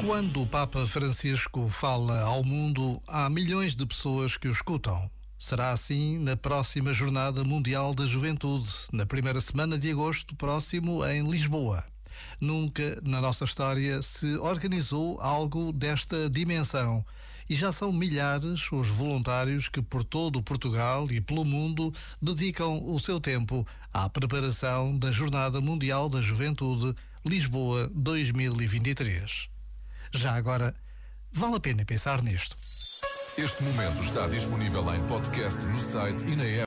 Quando o Papa Francisco fala ao mundo, há milhões de pessoas que o escutam. Será assim na próxima Jornada Mundial da Juventude, na primeira semana de agosto próximo em Lisboa. Nunca na nossa história se organizou algo desta dimensão e já são milhares os voluntários que por todo Portugal e pelo mundo dedicam o seu tempo à preparação da Jornada Mundial da Juventude Lisboa 2023. Já agora, vale a pena pensar nisto. Este momento está disponível em podcast no site e na app.